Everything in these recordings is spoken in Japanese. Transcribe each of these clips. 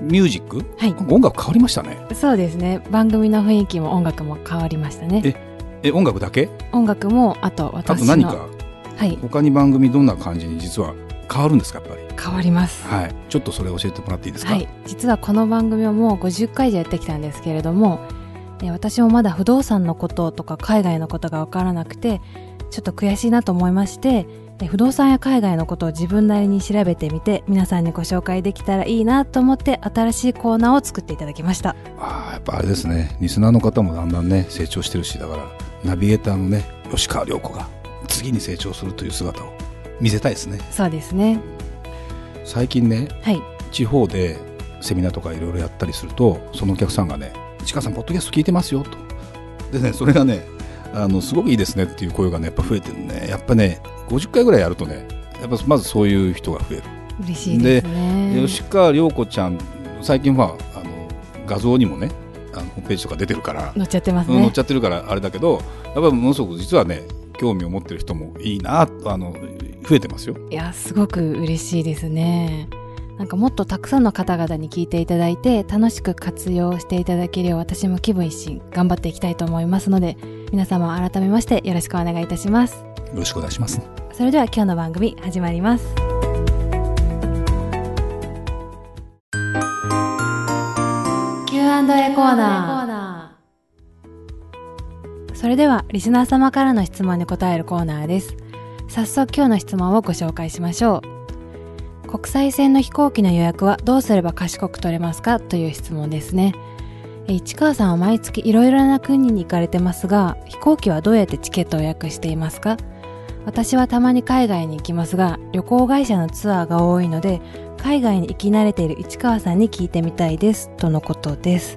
ミュージック、はい。音楽変わりましたね。そうですね。番組の雰囲気も音楽も変わりましたね。え、音楽だけ？音楽もあとあ私のと何か？はい。他に番組どんな感じに実は変わるんですかやっぱり？変わります。はい、ちょっとそれ教えてもらっていいですか？はい、実はこの番組はもう50回以上やってきたんですけれども、えー私もまだ不動産のこととか海外のことが分からなくてちょっと悔しいなと思いましてえー不動産や海外のことを自分なりに調べてみて皆さんにご紹介できたらいいなと思って新しいコーナーを作っていただきました。ああ、やっぱあれですね。リスナーの方もだんだんね成長してるし、だからナビゲーターのね吉川良子が次に成長するという姿を見せたいですね。そうですね。最近ねはい。地方でセミナーとかいろいろやったりするとそのお客さんがね「市川さんポッドキャスト聞いてますよ」と。でねそれがねあのすごくいいですねっていう声がねやっぱ増えてるね。やっぱね50回ぐらいやるとねやっぱまずそういう人が増える、嬉しいですね。吉川涼子ちゃん最近はあの画像にもねあのホームページとか出てるから、乗っちゃってますね。うん載っちゃってるからあれだけどやっぱりものすごく実はね興味を持ってる人もいいなあの増えてますよ。いやすごく嬉しいですね。なんかもっとたくさんの方々に聞いていただいて楽しく活用していただけるよう私も気分一新頑張っていきたいと思いますので皆様改めましてよろしくお願いいたします。よろしくお願いします。それでは今日の番組始まります。Q&A コーナー。それではリスナー様からの質問に答えるコーナーです。早速今日の質問をご紹介しましょう。国際線の飛行機の予約はどうすれば賢く取れますかという質問ですね。え市川さんは毎月いろいろな国に行かれてますが飛行機はどうやってチケットを予約していますか私はたまに海外に行きますが旅行会社のツアーが多いので海外に行き慣れている市川さんに聞いてみたいですとのことです。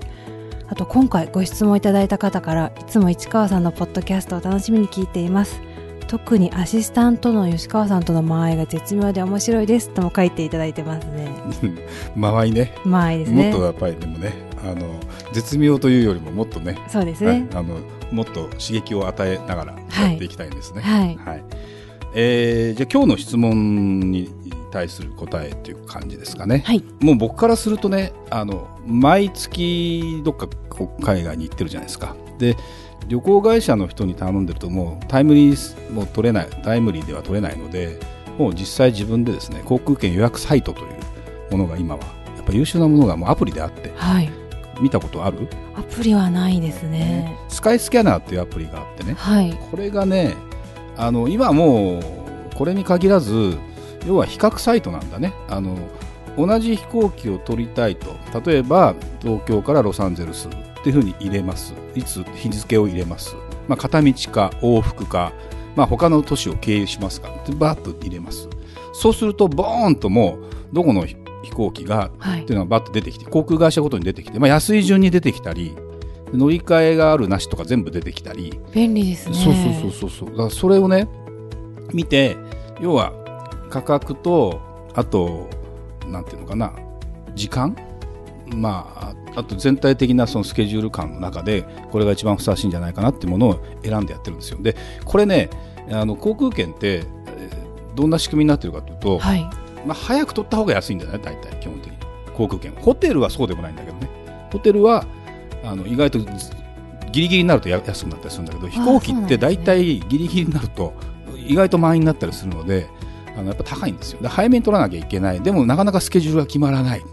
あと今回ご質問いただいた方からいつも市川さんのポッドキャストを楽しみに聞いています。特にアシスタントの吉川さんとの間合いが絶妙で面白いですとも書いていただいてますね。間合いね。間合いですね。もっとやっぱりでもねあの絶妙というよりももっとね。そうですね、はいあのもっと刺激を与えながらやっていきたいんですね。はいえーじゃあ今日の質問に対する答えという感じですかね。はいもう僕からするとねあの毎月どっか海外に行ってるじゃないですか。で旅行会社の人に頼んでるともうタイムリーも取れないタイムリーでは取れないのでもう実際自分でですね航空券予約サイトというものが今はやっぱ優秀なものがもうアプリであってはい見たことある？アプリはないですね。スカイスキャナーっていうアプリがあってね。はい。これがねあの今もうこれに限らず要は比較サイトなんだね。あの同じ飛行機を取りたいと。例えば東京からロサンゼルスっていうふうに入れます。いつ日付を入れます、まあ、片道か往復か、まあ、他の都市を経由しますかでバーッと入れます。そうするとボーンともうどこの飛飛行機がはい。っていうのがバッと出てきて航空会社ごとに出てきて、まあ、安い順に出てきたり乗り換えがあるなしとか全部出てきたり。便利ですね。そうそうそうそうそう。だからそれをね見て要は価格とあとなんていうのかな時間？まああと全体的なそのスケジュール感の中でこれが一番ふさわしいんじゃないかなっていうものを選んでやってるんですよ。でこれねあの航空券ってえーどんな仕組みになってるかというと、はいまあ、早く取った方が安いんだよね大体基本的に。航空券ホテルはそうでもないんだけどね。ホテルはあの意外とずギリギリになるとや安くなったりするんだけど飛行機って大体ギリギリになると意外と満員になったりするのであのやっぱ高いんですよ。で早めに取らなきゃいけない。でもなかなかスケジュールが決まらない。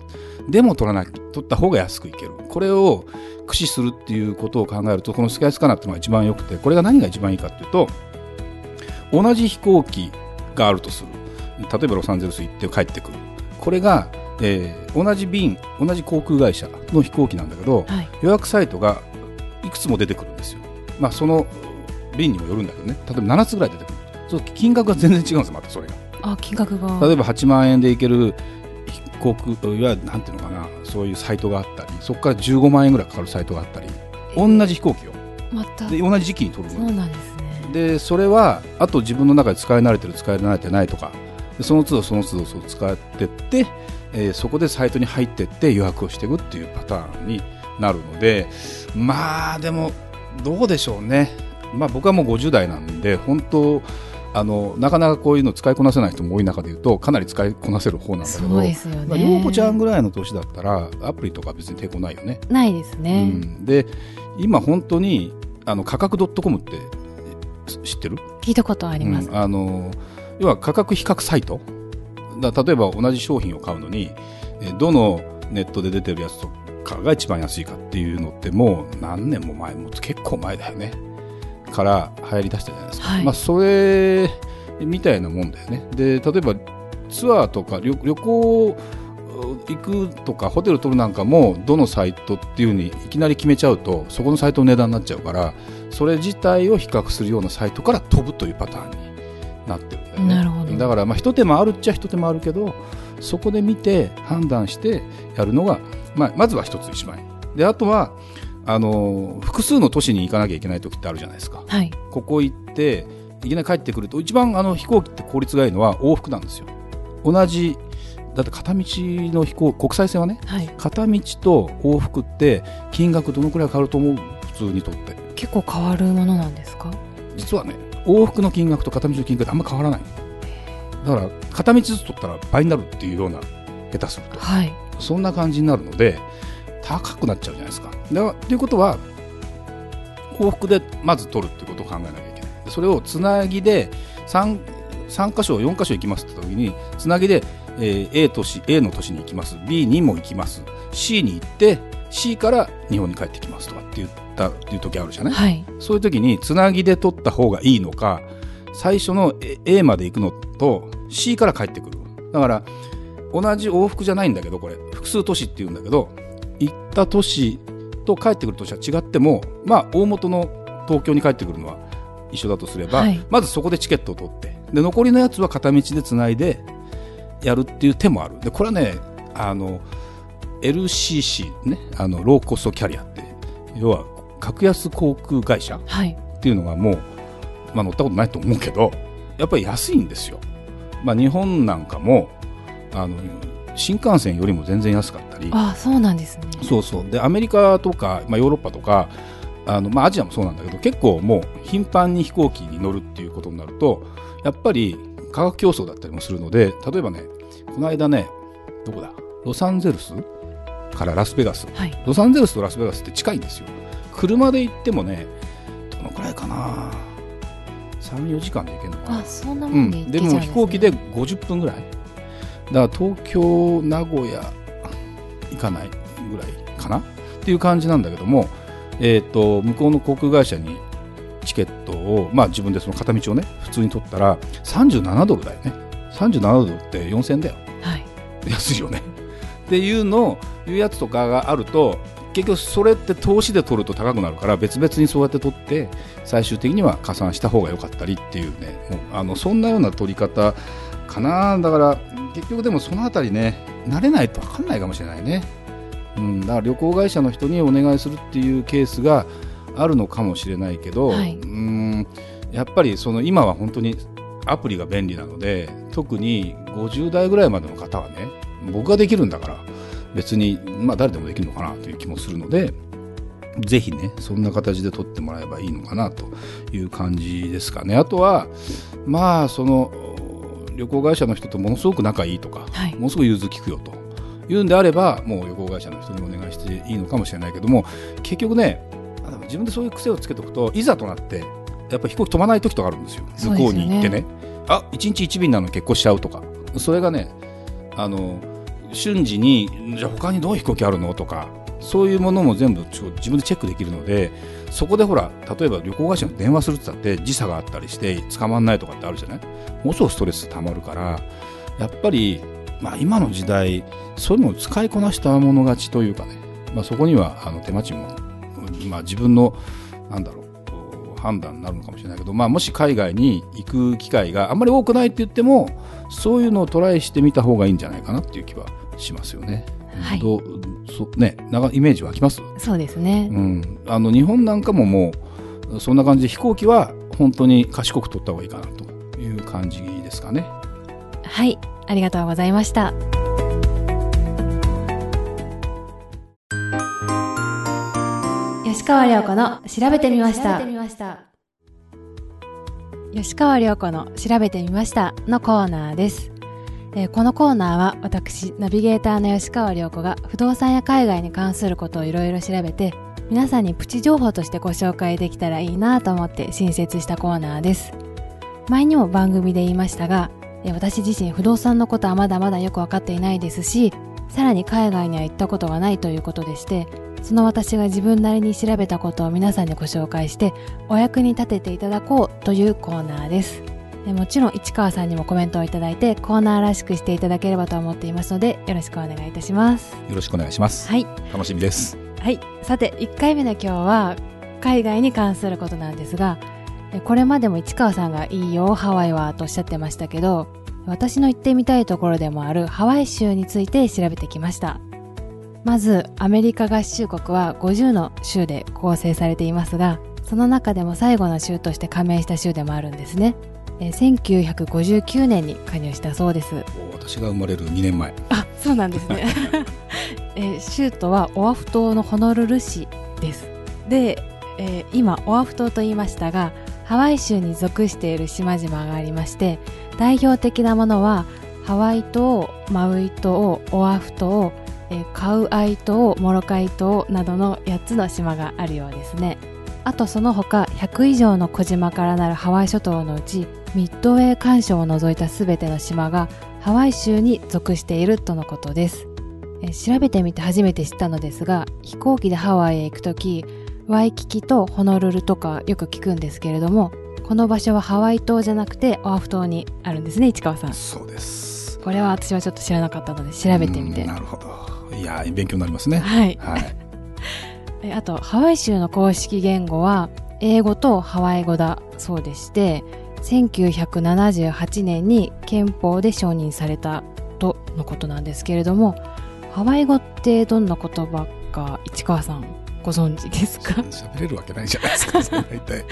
でも取らなき取った方が安くいける。これを駆使するっていうことを考えるとこのスカイスカナーっていうのが一番良くてこれが何が一番いいかっていうと同じ飛行機があるとする例えばロサンゼルス行って帰ってくる。これが、えー同じ便同じ航空会社の飛行機なんだけどはい。予約サイトがいくつも出てくるんですよ。まあその便にもよるんだけどね。例えば7つぐらい出てくる。そう金額が全然違うんですよまたそれが。あ金額が。例えば8万円で行けるひ航空いわゆるなんていうのかなそういうサイトがあったりそこから15万円ぐらいかかるサイトがあったり同じ飛行機を。また。で同じ時期に取るのそうなんですね。でそれはあと自分の中で使い慣れてる使い慣れてないとかでその都度その都度そう使ってって、えーそこでサイトに入ってって予約をしていくっていうパターンになるのでまあでもどうでしょうね、まあ、僕はもう50代なんで本当あのなかなかこういうの使いこなせない人も多い中でいうとかなり使いこなせる方なんだけどそうですよまあ、ね陽子ちゃんぐらいの年だったらアプリとか別に抵抗ないよね。ないですね、うん、で今本当にあの価格 .com って知ってる？聞いたことあります、うん。あの要は価格比較サイト。だ例えば同じ商品を買うのにえーどのネットで出てるやつとかが一番安いかっていうのってもう何年も前もう結構前だよね。から流行りだしたじゃないですか、はい。まあ、それみたいなもんだよね。で例えばツアーとか旅旅行行くとかホテル取るなんかもどのサイトっていうふうにいきなり決めちゃうとそこのサイトの値段になっちゃうからそれ自体を比較するようなサイトから飛ぶというパターンになってる。んだからまあ一手間あるっちゃ一手間あるけどそこで見て判断してやるのが、まあ、まずは一つ一枚であとはあの複数の都市に行かなきゃいけない時ってあるじゃないですか。はい。ここ行っていきなり帰ってくると一番あの飛行機って効率がいいのは往復なんですよ。同じだって片道の飛行国際線はねはい。片道と往復って金額どのくらい変わると思う？普通にとって。結構変わるものなんですか？実はね往復の金額と片道の金額ってあんま変わらないだから片道ずつ取ったら倍になるっていうような下手すると。はい。そんな感じになるので高くなっちゃうじゃないですか。だということは往復でまず取るっていうことを考えなきゃいけない。でそれをつなぎで 3, 3箇所4箇所行きますって時につなぎで、えー A 都市 A の都市に行きます。B にも行きます。C に行って C から日本に帰ってきますとかって言ったっていう時あるじゃない、はい。そういう時につなぎで取った方がいいのか最初の A まで行くのと C から帰ってくる。だから同じ往復じゃないんだけどこれ。複数都市っていうんだけど行った都市と帰ってくる都市は違ってもまあ大元の東京に帰ってくるのは一緒だとすれば、はい。まずそこでチケットを取って。で残りのやつは片道でつないでやるっていう手もある。でこれはねあの LCC ねあのローコストキャリアって要は格安航空会社はい。っていうのがもう、まあ、乗ったことないと思うけどやっぱり安いんですよ、まあ、日本なんかもあの新幹線よりも全然安かったり。あそうなんですね。そうそう。でアメリカとか、まあ、ヨーロッパとかあの、まあ、アジアもそうなんだけど結構もう頻繁に飛行機に乗るっていうことになるとやっぱり価格競争だったりもするので例えばねこの間ねどこだ？ロサンゼルスからラスベガス。はい。ロサンゼルスとラスベガスって近いんですよ。車で行ってもねどのくらいかな？34時間で行けるのかな。あそんなうん、もん。でも飛行機で50分ぐらい。だから東京名古屋行かないぐらいかなっていう感じなんだけども、えー、と向こうの航空会社にチケットを、まあ、自分でその片道をね普通に取ったら37ドルだよね。37ドルって4000円だよ。はい。安いよね。っていうのをいうやつとかがあると結局それって投資で取ると高くなるから別々にそうやって取って最終的には加算した方が良かったりっていうね。あのそんなような取り方かな。だから結局でもそのあたりね慣れないと分かんないかもしれないね、うん、だから旅行会社の人にお願いするっていうケースがあるのかもしれないけど、はい。うんやっぱりその今は本当にアプリが便利なので特に50代ぐらいまでの方はね僕ができるんだから別に、まあ、誰でもできるのかなという気もするのでぜひねそんな形で撮ってもらえばいいのかなという感じですかね。あとはまあその旅行会社の人とものすごく仲いいとかはい。ものすごく融通きくよというんであればもう旅行会社の人にお願いしていいのかもしれないけども結局ね自分でそういう癖をつけておくといざとなってやっぱり飛行機飛ばない時とかあるんですよ。向こうに行ってね。あ一日一便なのに結婚しちゃうとか。それがねあの瞬時にじゃあ他にどういう飛行機あるの？とかそういうものも全部自分でチェックできるのでそこでほら例えば旅行会社に電話するって言ったって時差があったりして捕まんないとかってあるじゃない？ものすごくストレスたまるからやっぱり、まあ、今の時代そういうのを使いこなしたもの勝ちというかね、まあ、そこにはあの手間賃も、まあ、自分のなんだろう判断になるのかもしれないけど、まあ、もし海外に行く機会があんまり多くないって言ってもそういうのをトライしてみた方がいいんじゃないかなっていう気はしますよね。はいどうそね、なイメージ湧きます？そうですね。うん。あの、日本なんかももう、そんな感じで飛行機は本当に賢く取った方がいいかなという感じですかね。はい。ありがとうございました。吉川良子の調べてみました。吉川良子の調べてみましたのコーナーです。えーこのコーナーは私、ナビゲーターの吉川良子が不動産や海外に関することをいろいろ調べて、皆さんにプチ情報としてご紹介できたらいいなと思って新設したコーナーです。前にも番組で言いましたが、えー私自身不動産のことはまだまだよくわかっていないですし、さらに海外には行ったことがないということでして、その私が自分なりに調べたことを皆さんにご紹介して、お役に立てていただこうというコーナーです。えもちろん市川さんにもコメントをいただいてコーナーらしくしていただければと思っていますのでよろしくお願いいたします。よろしくお願いします。はい。楽しみです。はい。さて、1回目の今日は、海外に関することなんですが、えこれまでも市川さんがいいよ、ハワイは、とおっしゃってましたけど、私の行ってみたいところでもあるハワイ州について調べてきました。まず、アメリカ合衆国は50の州で構成されていますが、その中でも最後の州として加盟した州でもあるんですね。え1959年に加入したそうです。私が生まれる2年前。あそうなんですね、えー州都はオアフ島のホノルル市ですで、えー今オアフ島と言いましたがハワイ州に属している島々がありまして代表的なものはハワイ島マウイ島オアフ島、えーカウアイ島モロカイ島などの8つの島があるようですねあとその他100以上の小島からなるハワイ諸島のうちミッドウェー環礁を除いた全ての島がハワイ州に属しているとのことです。えー調べてみて初めて知ったのですが、飛行機でハワイへ行くとき、ワイキキとホノルルとかよく聞くんですけれども、この場所はハワイ島じゃなくてオアフ島にあるんですね、市川さん。そうです。これは私はちょっと知らなかったので調べてみてうん。なるほど。いやー、勉強になりますね。はい。はい。えあと、ハワイ州の公式言語は、英語とハワイ語だそうでして、1978年に憲法で承認されたとのことなんですけれども、ハワイ語ってどんな言葉か、市川さんご存知ですか？喋れるわけないじゃないですか、大体。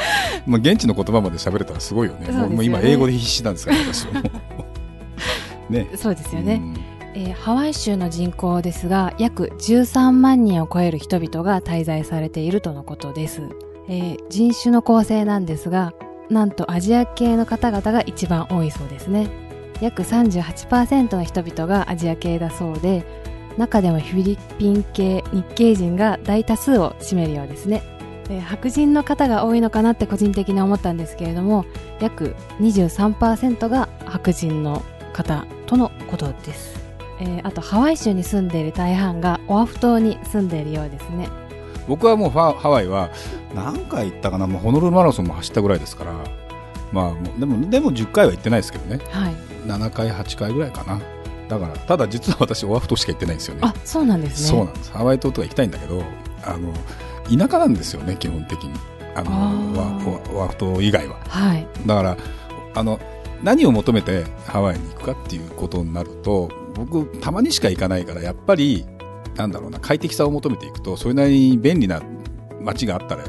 まあ、現地の言葉まで喋れたらすごいよね。ねもう今、英語で必死なんですから、私。ね。そうですよね。えーハワイ州の人口ですが約13万人を超える人々が滞在されているとのことです、えー人種の構成なんですがなんとアジア系の方々が一番多いそうですね。約38%の人々がアジア系だそうで中でもフィリピン系日系人が大多数を占めるようですね。白人の方が多いのかなって個人的に思ったんですけれども約23%が白人の方とのことです。えーあとハワイ州に住んでいる大半がオアフ島に住んでいるようですね。僕はもうハワイは何回行ったかな、もうホノルルマラソンも走ったぐらいですから、まあ、でもでも10回は行ってないですけどね、はい。7回、8回ぐらいかな、だから、ただ実は私、オアフ島しか行ってないんですよね、あそうなんですね。そうなんです、ハワイ島とか行きたいんだけど、あの田舎なんですよね、基本的に、あのオアフ島以外は。はい。だからあの何を求めてハワイに行くかっていうことになると僕たまにしか行かないからやっぱりなんだろうな快適さを求めていくとそれなりに便利な街があったら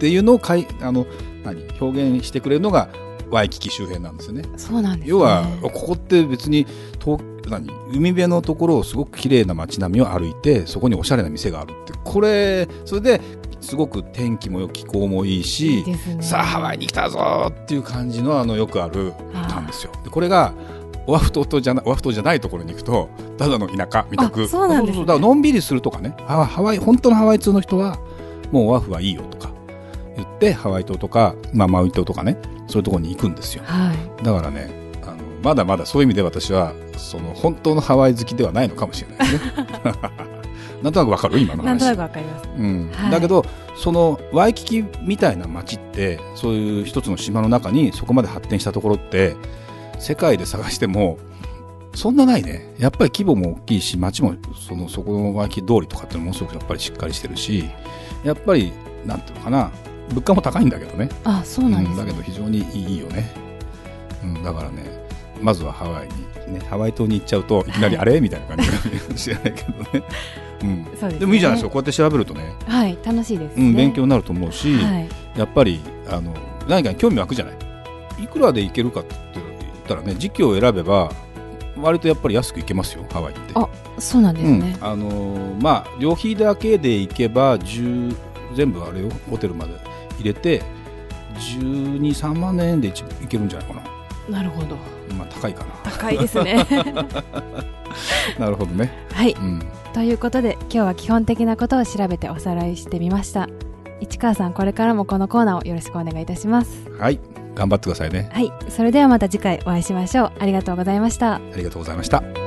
っていうのをかいあの何表現してくれるのがワイキキ周辺なんですよね。そうなんですね。要はここって別に遠何海辺のところをすごく綺麗な街並みを歩いてそこにおしゃれな店があるって。これそれですごく天気もよく気候もいいしね。さあハワイに来たぞっていう感じのあのよくあるなんですよ。でこれがオアフ島とじゃなオアフ島じゃないところに行くとただの田舎みたく。あそうなんですね。そうだからのんびりするとかねハワハワイ本当のハワイ通の人はもうオアフはいいよと。か言ってハワイ島とか、まあ、マウイ島とかねそういうところに行くんですよ。はい。だからねあのまだまだそういう意味で私はその本当のハワイ好きではないのかもしれないですね。なんとなくわかる？今の話。なんとなくわかります。うん。はい。だけどそのワイキキみたいな街ってそういう一つの島の中にそこまで発展したところって世界で探してもそんなないね。やっぱり規模も大きいし街もそのそこのワイキキ通りとかってものすごくやっぱりしっかりしてるしやっぱりなんていうのかな物価も高いんだけどね。あそうなんですね。だけど非常にいいよね、うん、だからねまずはハワイにね、ハワイ島に行っちゃうといきなりあれ、みたいな感じかもしれないけどね。うん、ですね。でもいいじゃないですか。こうやって調べるとね、はい楽しいですね、うん、勉強になると思うし、はい。やっぱりあの何かに興味湧くじゃない？いくらで行けるかって言ったらね時期を選べば割とやっぱり安く行けますよハワイって。あそうなんですね、うん、あのーまあ旅費だけで行けば10全部あれよホテルまで入れて123万円で一行けるんじゃないかな。なるほど。まあ高いか高いですね。な なるほどね。はい。うん。ということで今日は基本的なことを調べておさらいしてみました。市川さんこれからもこのコーナーをよろしくお願いいたします。はい。頑張ってくださいね。はい。それではまた次回お会いしましょう。ありがとうございました。ありがとうございました